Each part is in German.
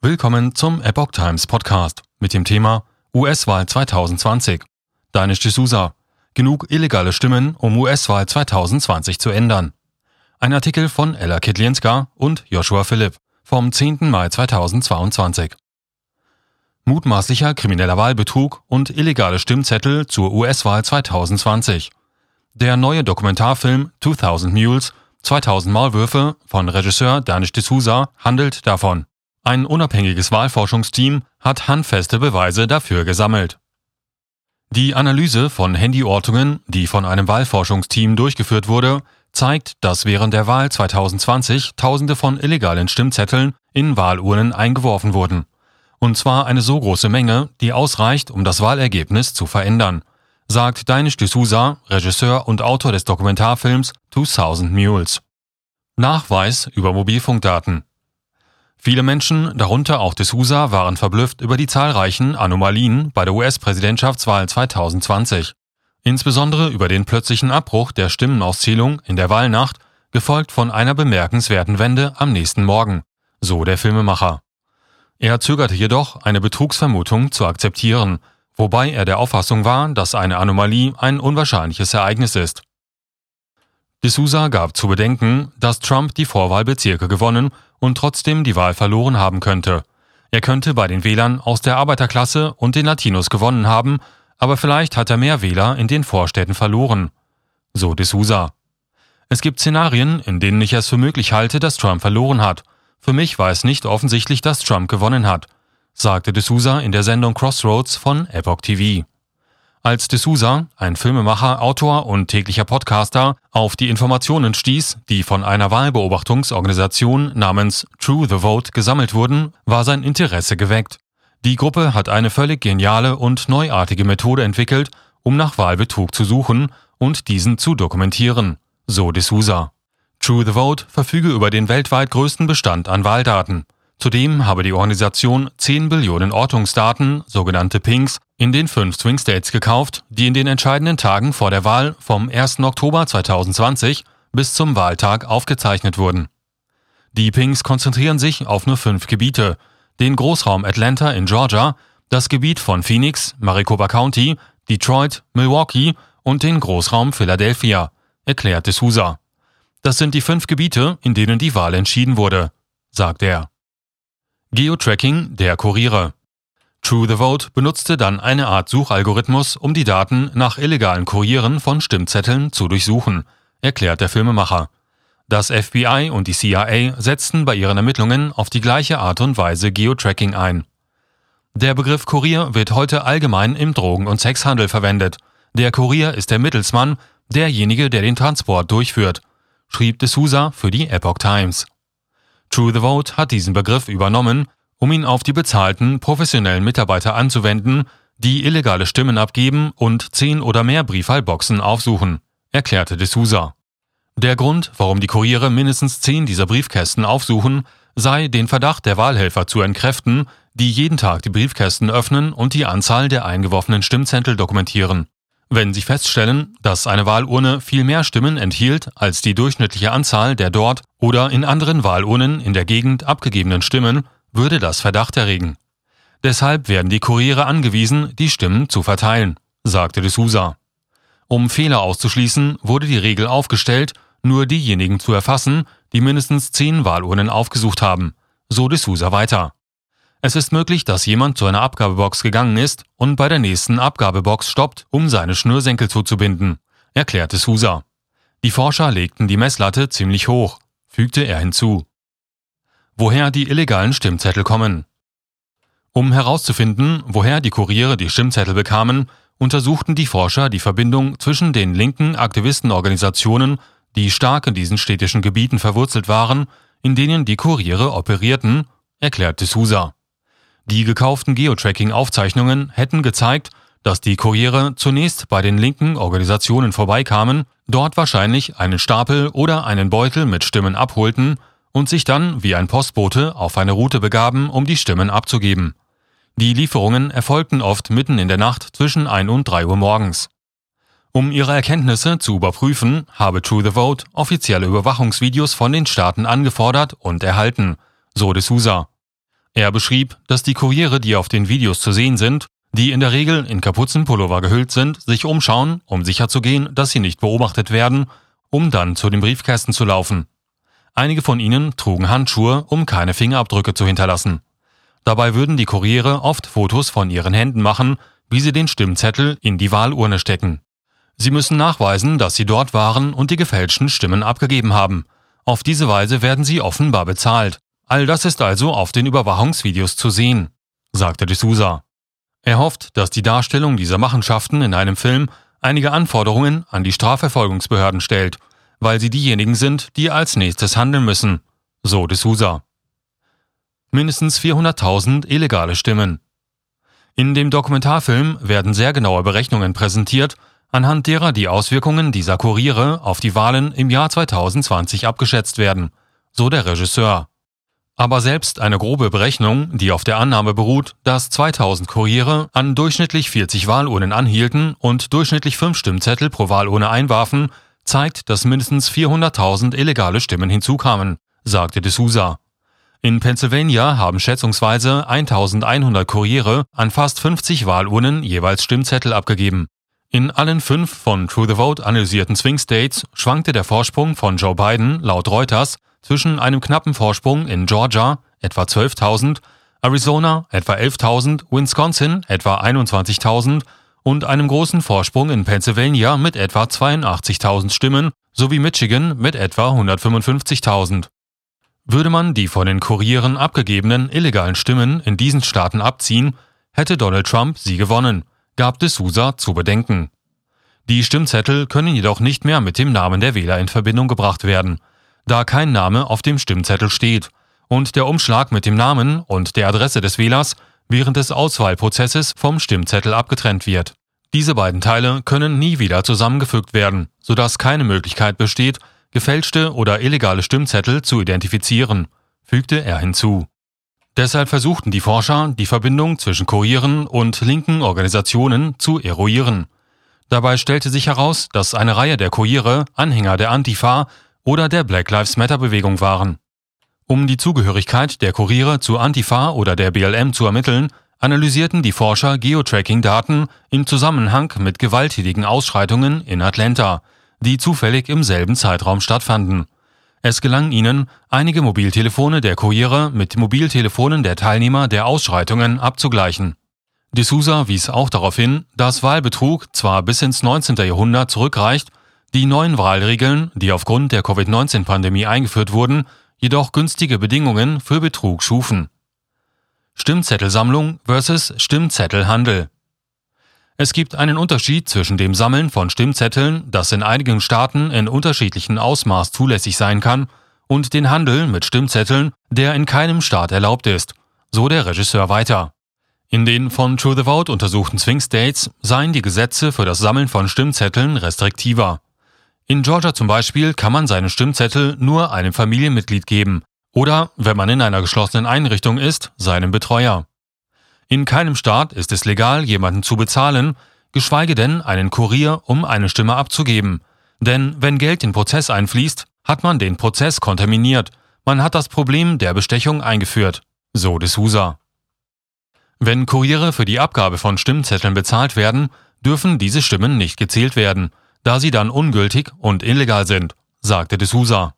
Willkommen zum Epoch Times Podcast mit dem Thema US-Wahl 2020. Danish D'Souza. Genug illegale Stimmen, um US-Wahl 2020 zu ändern. Ein Artikel von Ella Kitlienska und Joshua Philipp vom 10. Mai 2022. Mutmaßlicher krimineller Wahlbetrug und illegale Stimmzettel zur US-Wahl 2020. Der neue Dokumentarfilm 2000 Mules 2000 Maulwürfe von Regisseur Danish D'Souza handelt davon. Ein unabhängiges Wahlforschungsteam hat handfeste Beweise dafür gesammelt. Die Analyse von Handyortungen, die von einem Wahlforschungsteam durchgeführt wurde, zeigt, dass während der Wahl 2020 Tausende von illegalen Stimmzetteln in Wahlurnen eingeworfen wurden. Und zwar eine so große Menge, die ausreicht, um das Wahlergebnis zu verändern, sagt Danish D'Souza, Regisseur und Autor des Dokumentarfilms 2000 Mules. Nachweis über Mobilfunkdaten. Viele Menschen, darunter auch D'Souza, waren verblüfft über die zahlreichen Anomalien bei der US-Präsidentschaftswahl 2020. Insbesondere über den plötzlichen Abbruch der Stimmenauszählung in der Wahlnacht, gefolgt von einer bemerkenswerten Wende am nächsten Morgen, so der Filmemacher. Er zögerte jedoch, eine Betrugsvermutung zu akzeptieren, wobei er der Auffassung war, dass eine Anomalie ein unwahrscheinliches Ereignis ist. D'Souza gab zu bedenken, dass Trump die Vorwahlbezirke gewonnen und trotzdem die Wahl verloren haben könnte. Er könnte bei den Wählern aus der Arbeiterklasse und den Latinos gewonnen haben, aber vielleicht hat er mehr Wähler in den Vorstädten verloren. So D'Souza. Es gibt Szenarien, in denen ich es für möglich halte, dass Trump verloren hat. Für mich war es nicht offensichtlich, dass Trump gewonnen hat, sagte D'Souza in der Sendung Crossroads von Epoch TV. Als D'Souza, ein Filmemacher, Autor und täglicher Podcaster, auf die Informationen stieß, die von einer Wahlbeobachtungsorganisation namens True the Vote gesammelt wurden, war sein Interesse geweckt. Die Gruppe hat eine völlig geniale und neuartige Methode entwickelt, um nach Wahlbetrug zu suchen und diesen zu dokumentieren, so D'Souza. True the Vote verfüge über den weltweit größten Bestand an Wahldaten. Zudem habe die Organisation 10 Billionen Ortungsdaten, sogenannte Pings, in den fünf Swing States gekauft, die in den entscheidenden Tagen vor der Wahl vom 1. Oktober 2020 bis zum Wahltag aufgezeichnet wurden. Die Pings konzentrieren sich auf nur fünf Gebiete, den Großraum Atlanta in Georgia, das Gebiet von Phoenix, Maricopa County, Detroit, Milwaukee und den Großraum Philadelphia, erklärte Sousa. Das sind die fünf Gebiete, in denen die Wahl entschieden wurde, sagt er. Geotracking der Kuriere. True the Vote benutzte dann eine Art Suchalgorithmus, um die Daten nach illegalen Kurieren von Stimmzetteln zu durchsuchen, erklärt der Filmemacher. Das FBI und die CIA setzten bei ihren Ermittlungen auf die gleiche Art und Weise Geotracking ein. Der Begriff Kurier wird heute allgemein im Drogen- und Sexhandel verwendet. Der Kurier ist der Mittelsmann, derjenige, der den Transport durchführt, schrieb D'Souza für die Epoch Times. True the Vote hat diesen Begriff übernommen, um ihn auf die bezahlten, professionellen Mitarbeiter anzuwenden, die illegale Stimmen abgeben und zehn oder mehr Briefwahlboxen aufsuchen, erklärte D'Souza. Der Grund, warum die Kuriere mindestens zehn dieser Briefkästen aufsuchen, sei, den Verdacht der Wahlhelfer zu entkräften, die jeden Tag die Briefkästen öffnen und die Anzahl der eingeworfenen Stimmzettel dokumentieren. Wenn Sie feststellen, dass eine Wahlurne viel mehr Stimmen enthielt als die durchschnittliche Anzahl der dort oder in anderen Wahlurnen in der Gegend abgegebenen Stimmen, würde das Verdacht erregen. Deshalb werden die Kuriere angewiesen, die Stimmen zu verteilen, sagte de Sousa. Um Fehler auszuschließen, wurde die Regel aufgestellt, nur diejenigen zu erfassen, die mindestens zehn Wahlurnen aufgesucht haben, so de Sousa weiter. Es ist möglich, dass jemand zu einer Abgabebox gegangen ist und bei der nächsten Abgabebox stoppt, um seine Schnürsenkel zuzubinden, erklärte Sousa. Die Forscher legten die Messlatte ziemlich hoch, fügte er hinzu. Woher die illegalen Stimmzettel kommen. Um herauszufinden, woher die Kuriere die Stimmzettel bekamen, untersuchten die Forscher die Verbindung zwischen den linken Aktivistenorganisationen, die stark in diesen städtischen Gebieten verwurzelt waren, in denen die Kuriere operierten, erklärte Sousa. Die gekauften Geotracking-Aufzeichnungen hätten gezeigt, dass die Kuriere zunächst bei den linken Organisationen vorbeikamen, dort wahrscheinlich einen Stapel oder einen Beutel mit Stimmen abholten und sich dann wie ein Postbote auf eine Route begaben, um die Stimmen abzugeben. Die Lieferungen erfolgten oft mitten in der Nacht zwischen 1 und 3 Uhr morgens. Um ihre Erkenntnisse zu überprüfen, habe True the Vote offizielle Überwachungsvideos von den Staaten angefordert und erhalten, so de Sousa. Er beschrieb, dass die Kuriere, die auf den Videos zu sehen sind, die in der Regel in Kapuzenpullover gehüllt sind, sich umschauen, um sicherzugehen, dass sie nicht beobachtet werden, um dann zu den Briefkästen zu laufen. Einige von ihnen trugen Handschuhe, um keine Fingerabdrücke zu hinterlassen. Dabei würden die Kuriere oft Fotos von ihren Händen machen, wie sie den Stimmzettel in die Wahlurne stecken. Sie müssen nachweisen, dass sie dort waren und die gefälschten Stimmen abgegeben haben. Auf diese Weise werden sie offenbar bezahlt. All das ist also auf den Überwachungsvideos zu sehen, sagte de Sousa. Er hofft, dass die Darstellung dieser Machenschaften in einem Film einige Anforderungen an die Strafverfolgungsbehörden stellt, weil sie diejenigen sind, die als nächstes handeln müssen, so de Sousa. Mindestens 400.000 illegale Stimmen. In dem Dokumentarfilm werden sehr genaue Berechnungen präsentiert, anhand derer die Auswirkungen dieser Kuriere auf die Wahlen im Jahr 2020 abgeschätzt werden, so der Regisseur. Aber selbst eine grobe Berechnung, die auf der Annahme beruht, dass 2000 Kuriere an durchschnittlich 40 Wahlurnen anhielten und durchschnittlich 5 Stimmzettel pro Wahlurne einwarfen, zeigt, dass mindestens 400.000 illegale Stimmen hinzukamen, sagte de Sousa. In Pennsylvania haben schätzungsweise 1100 Kuriere an fast 50 Wahlurnen jeweils Stimmzettel abgegeben. In allen fünf von True the Vote analysierten Swing States schwankte der Vorsprung von Joe Biden laut Reuters zwischen einem knappen Vorsprung in Georgia etwa 12.000, Arizona etwa 11.000, Wisconsin etwa 21.000 und einem großen Vorsprung in Pennsylvania mit etwa 82.000 Stimmen sowie Michigan mit etwa 155.000. Würde man die von den Kurieren abgegebenen illegalen Stimmen in diesen Staaten abziehen, hätte Donald Trump sie gewonnen, gab de Sousa zu bedenken. Die Stimmzettel können jedoch nicht mehr mit dem Namen der Wähler in Verbindung gebracht werden da kein Name auf dem Stimmzettel steht und der Umschlag mit dem Namen und der Adresse des Wählers während des Auswahlprozesses vom Stimmzettel abgetrennt wird. Diese beiden Teile können nie wieder zusammengefügt werden, sodass keine Möglichkeit besteht, gefälschte oder illegale Stimmzettel zu identifizieren, fügte er hinzu. Deshalb versuchten die Forscher, die Verbindung zwischen Kurieren und linken Organisationen zu eruieren. Dabei stellte sich heraus, dass eine Reihe der Kuriere Anhänger der Antifa oder der Black Lives Matter Bewegung waren. Um die Zugehörigkeit der Kuriere zu Antifa oder der BLM zu ermitteln, analysierten die Forscher Geotracking-Daten im Zusammenhang mit gewalttätigen Ausschreitungen in Atlanta, die zufällig im selben Zeitraum stattfanden. Es gelang ihnen, einige Mobiltelefone der Kuriere mit Mobiltelefonen der Teilnehmer der Ausschreitungen abzugleichen. D'Souza wies auch darauf hin, dass Wahlbetrug zwar bis ins 19. Jahrhundert zurückreicht, die neuen Wahlregeln, die aufgrund der Covid-19-Pandemie eingeführt wurden, jedoch günstige Bedingungen für Betrug schufen. Stimmzettelsammlung versus Stimmzettelhandel. Es gibt einen Unterschied zwischen dem Sammeln von Stimmzetteln, das in einigen Staaten in unterschiedlichem Ausmaß zulässig sein kann, und den Handel mit Stimmzetteln, der in keinem Staat erlaubt ist, so der Regisseur weiter. In den von True the Vote untersuchten Swing States seien die Gesetze für das Sammeln von Stimmzetteln restriktiver. In Georgia zum Beispiel kann man seinen Stimmzettel nur einem Familienmitglied geben oder, wenn man in einer geschlossenen Einrichtung ist, seinem Betreuer. In keinem Staat ist es legal, jemanden zu bezahlen, geschweige denn einen Kurier, um eine Stimme abzugeben. Denn wenn Geld in Prozess einfließt, hat man den Prozess kontaminiert, man hat das Problem der Bestechung eingeführt, so de Sousa. Wenn Kuriere für die Abgabe von Stimmzetteln bezahlt werden, dürfen diese Stimmen nicht gezählt werden, da sie dann ungültig und illegal sind, sagte de Sousa.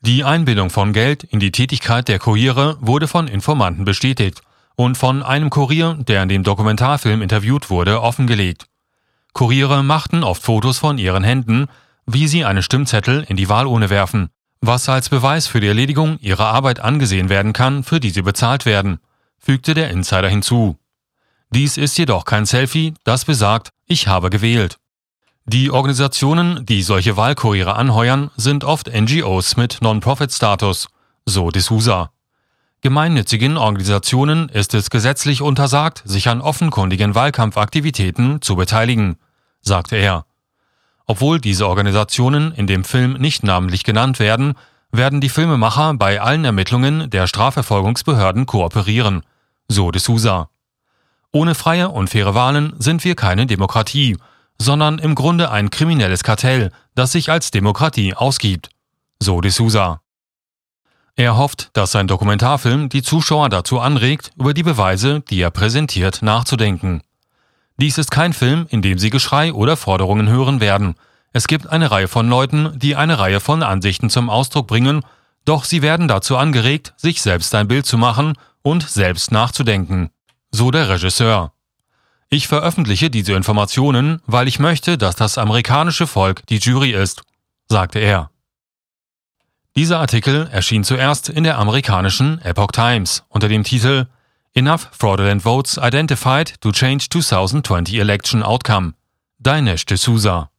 Die Einbindung von Geld in die Tätigkeit der Kuriere wurde von Informanten bestätigt und von einem Kurier, der in dem Dokumentarfilm interviewt wurde, offengelegt. Kuriere machten oft Fotos von ihren Händen, wie sie einen Stimmzettel in die Wahlurne werfen, was als Beweis für die Erledigung ihrer Arbeit angesehen werden kann, für die sie bezahlt werden, fügte der Insider hinzu. Dies ist jedoch kein Selfie, das besagt, ich habe gewählt. Die Organisationen, die solche Wahlkuriere anheuern, sind oft NGOs mit Non-Profit-Status, so D'Souza. Gemeinnützigen Organisationen ist es gesetzlich untersagt, sich an offenkundigen Wahlkampfaktivitäten zu beteiligen, sagte er. Obwohl diese Organisationen in dem Film nicht namentlich genannt werden, werden die Filmemacher bei allen Ermittlungen der Strafverfolgungsbehörden kooperieren, so D'Souza. Ohne freie und faire Wahlen sind wir keine Demokratie sondern im Grunde ein kriminelles Kartell, das sich als Demokratie ausgibt, so de Sousa. Er hofft, dass sein Dokumentarfilm die Zuschauer dazu anregt, über die Beweise, die er präsentiert, nachzudenken. Dies ist kein Film, in dem Sie Geschrei oder Forderungen hören werden. Es gibt eine Reihe von Leuten, die eine Reihe von Ansichten zum Ausdruck bringen, doch sie werden dazu angeregt, sich selbst ein Bild zu machen und selbst nachzudenken. So der Regisseur. Ich veröffentliche diese Informationen, weil ich möchte, dass das amerikanische Volk die Jury ist, sagte er. Dieser Artikel erschien zuerst in der amerikanischen Epoch Times unter dem Titel Enough Fraudulent Votes Identified to Change 2020 Election Outcome. Dinesh D'Souza